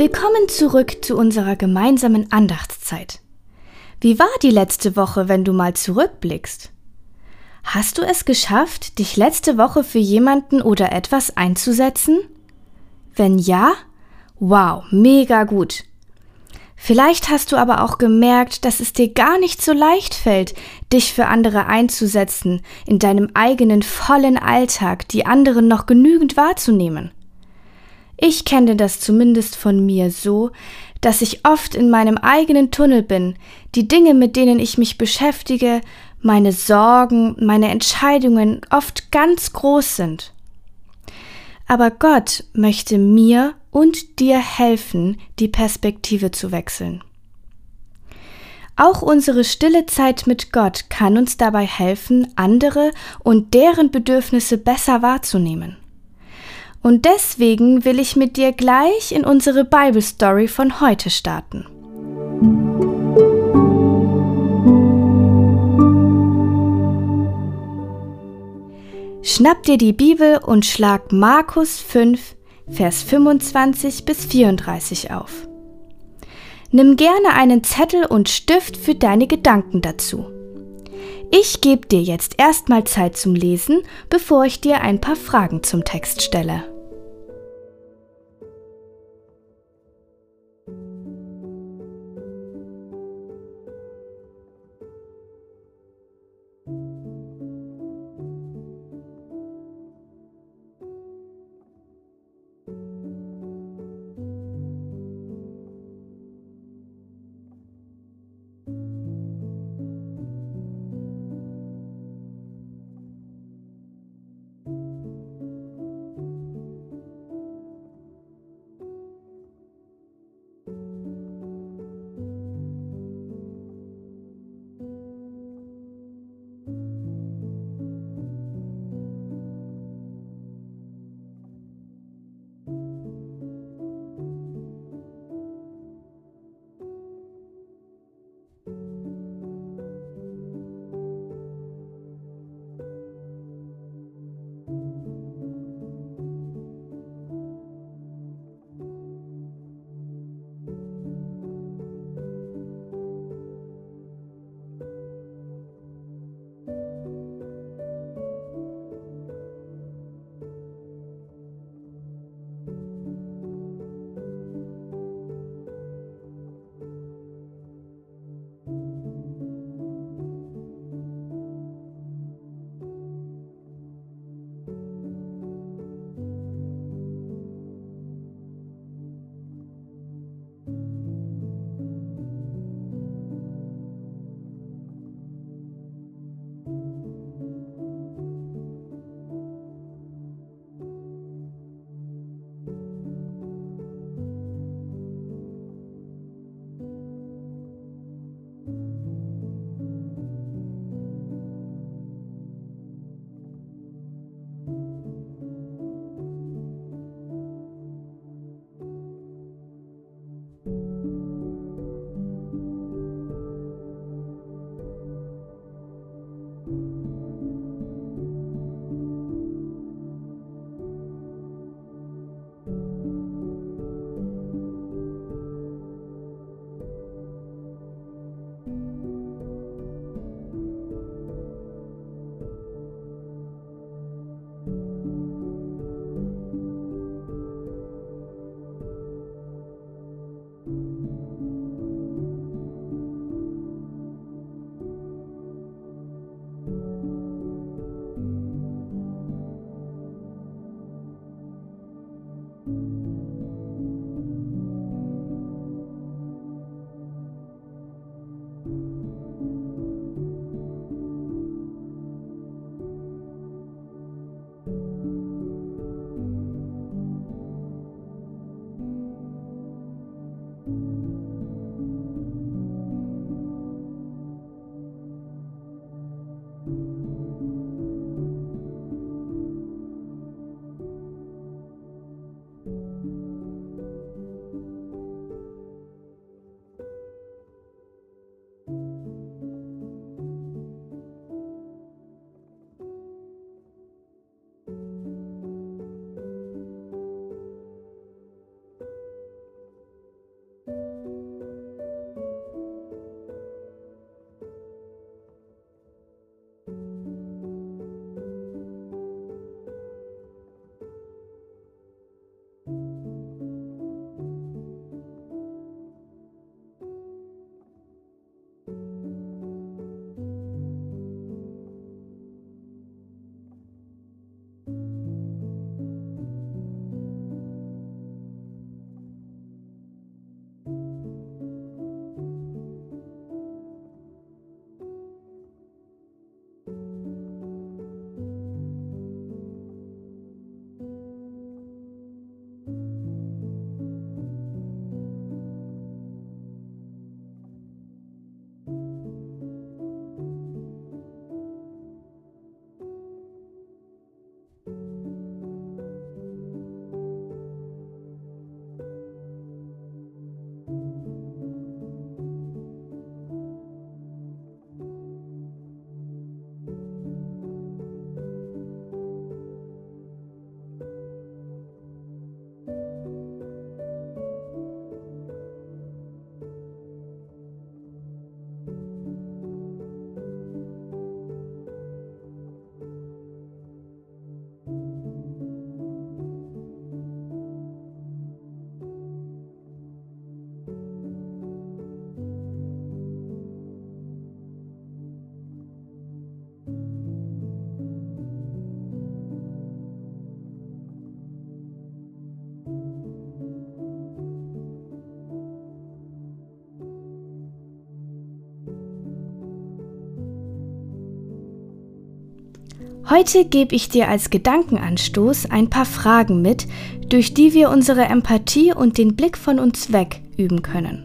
Willkommen zurück zu unserer gemeinsamen Andachtszeit. Wie war die letzte Woche, wenn du mal zurückblickst? Hast du es geschafft, dich letzte Woche für jemanden oder etwas einzusetzen? Wenn ja, wow, mega gut. Vielleicht hast du aber auch gemerkt, dass es dir gar nicht so leicht fällt, dich für andere einzusetzen, in deinem eigenen vollen Alltag die anderen noch genügend wahrzunehmen. Ich kenne das zumindest von mir so, dass ich oft in meinem eigenen Tunnel bin, die Dinge, mit denen ich mich beschäftige, meine Sorgen, meine Entscheidungen oft ganz groß sind. Aber Gott möchte mir und dir helfen, die Perspektive zu wechseln. Auch unsere stille Zeit mit Gott kann uns dabei helfen, andere und deren Bedürfnisse besser wahrzunehmen. Und deswegen will ich mit dir gleich in unsere Bible Story von heute starten. Schnapp dir die Bibel und schlag Markus 5, Vers 25 bis 34 auf. Nimm gerne einen Zettel und Stift für deine Gedanken dazu. Ich gebe dir jetzt erstmal Zeit zum Lesen, bevor ich dir ein paar Fragen zum Text stelle. Heute gebe ich dir als Gedankenanstoß ein paar Fragen mit, durch die wir unsere Empathie und den Blick von uns weg üben können.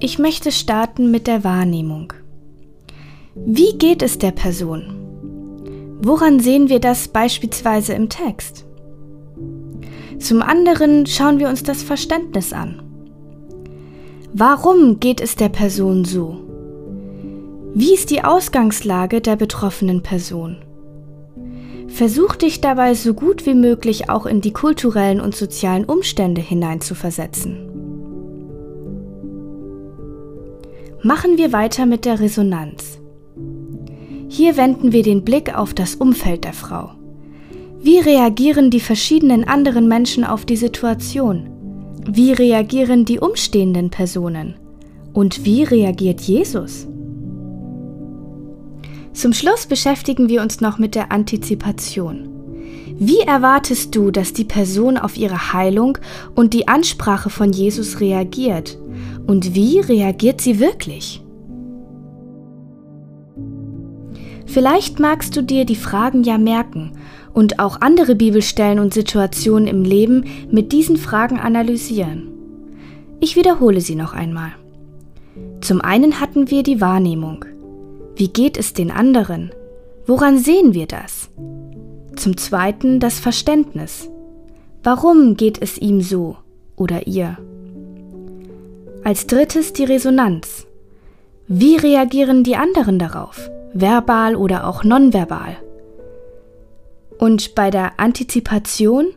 Ich möchte starten mit der Wahrnehmung. Wie geht es der Person? Woran sehen wir das beispielsweise im Text? Zum anderen schauen wir uns das Verständnis an. Warum geht es der Person so? Wie ist die Ausgangslage der betroffenen Person? Versuch dich dabei so gut wie möglich auch in die kulturellen und sozialen Umstände hineinzuversetzen. Machen wir weiter mit der Resonanz. Hier wenden wir den Blick auf das Umfeld der Frau. Wie reagieren die verschiedenen anderen Menschen auf die Situation? Wie reagieren die umstehenden Personen? Und wie reagiert Jesus? Zum Schluss beschäftigen wir uns noch mit der Antizipation. Wie erwartest du, dass die Person auf ihre Heilung und die Ansprache von Jesus reagiert? Und wie reagiert sie wirklich? Vielleicht magst du dir die Fragen ja merken und auch andere Bibelstellen und Situationen im Leben mit diesen Fragen analysieren. Ich wiederhole sie noch einmal. Zum einen hatten wir die Wahrnehmung. Wie geht es den anderen? Woran sehen wir das? Zum Zweiten das Verständnis. Warum geht es ihm so oder ihr? Als drittes die Resonanz. Wie reagieren die anderen darauf? Verbal oder auch nonverbal? Und bei der Antizipation?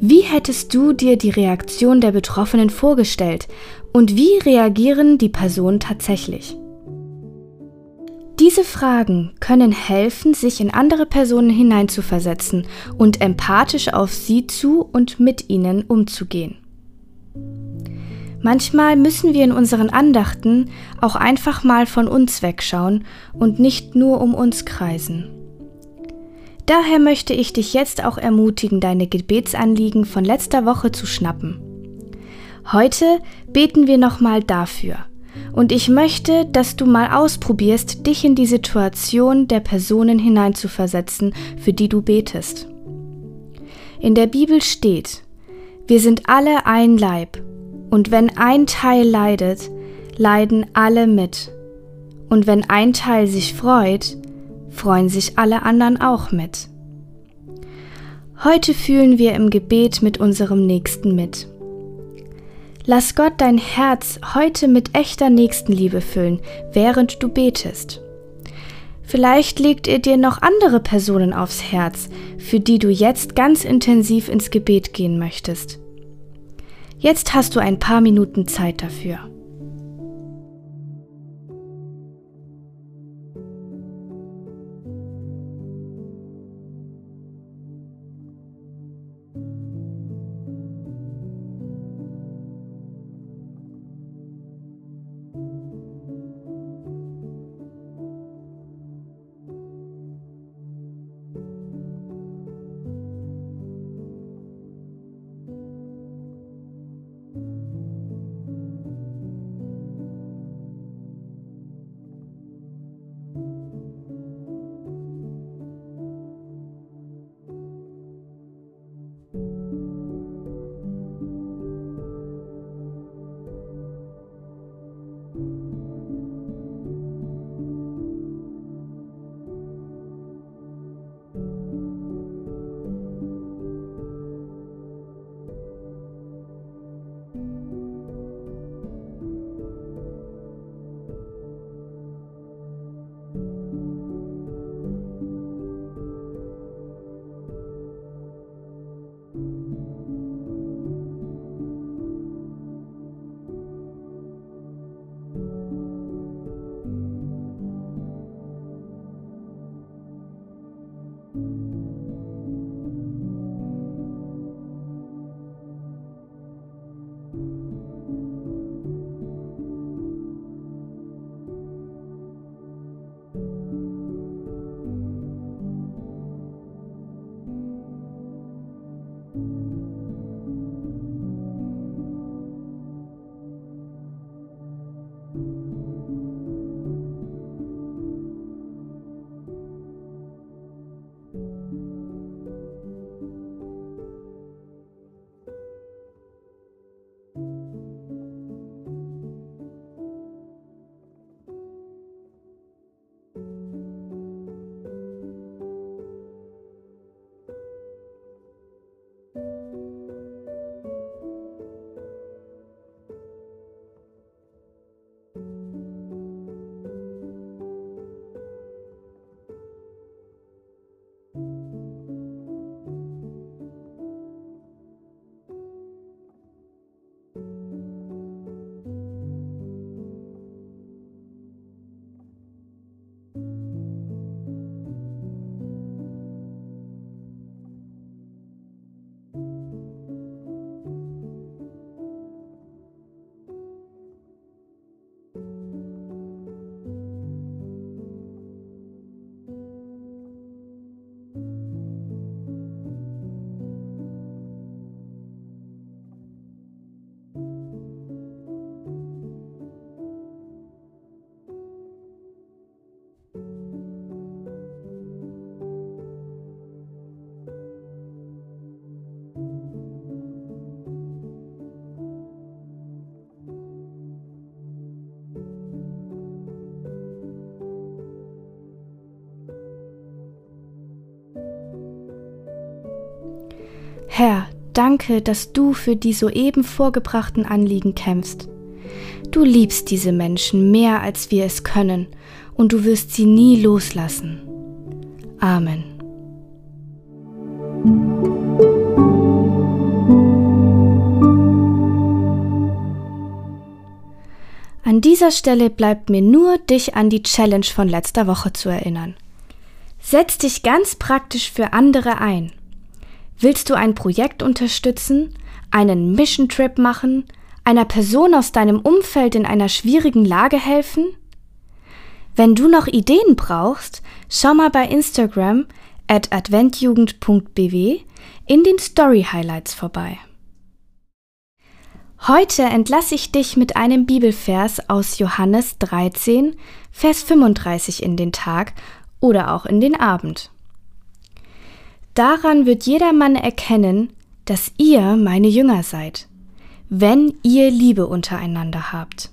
Wie hättest du dir die Reaktion der Betroffenen vorgestellt und wie reagieren die Personen tatsächlich? Diese Fragen können helfen, sich in andere Personen hineinzuversetzen und empathisch auf sie zu und mit ihnen umzugehen. Manchmal müssen wir in unseren Andachten auch einfach mal von uns wegschauen und nicht nur um uns kreisen. Daher möchte ich dich jetzt auch ermutigen, deine Gebetsanliegen von letzter Woche zu schnappen. Heute beten wir nochmal dafür – und ich möchte, dass du mal ausprobierst, dich in die Situation der Personen hineinzuversetzen, für die du betest. In der Bibel steht, wir sind alle ein Leib, und wenn ein Teil leidet, leiden alle mit. Und wenn ein Teil sich freut, freuen sich alle anderen auch mit. Heute fühlen wir im Gebet mit unserem Nächsten mit. Lass Gott dein Herz heute mit echter Nächstenliebe füllen, während du betest. Vielleicht legt er dir noch andere Personen aufs Herz, für die du jetzt ganz intensiv ins Gebet gehen möchtest. Jetzt hast du ein paar Minuten Zeit dafür. Herr, danke, dass du für die soeben vorgebrachten Anliegen kämpfst. Du liebst diese Menschen mehr, als wir es können, und du wirst sie nie loslassen. Amen. An dieser Stelle bleibt mir nur, dich an die Challenge von letzter Woche zu erinnern. Setz dich ganz praktisch für andere ein. Willst du ein Projekt unterstützen, einen Mission Trip machen, einer Person aus deinem Umfeld in einer schwierigen Lage helfen? Wenn du noch Ideen brauchst, schau mal bei Instagram at adventjugend.bw in den Story Highlights vorbei. Heute entlasse ich dich mit einem Bibelvers aus Johannes 13, Vers 35 in den Tag oder auch in den Abend. Daran wird jedermann erkennen, dass ihr meine Jünger seid, wenn ihr Liebe untereinander habt.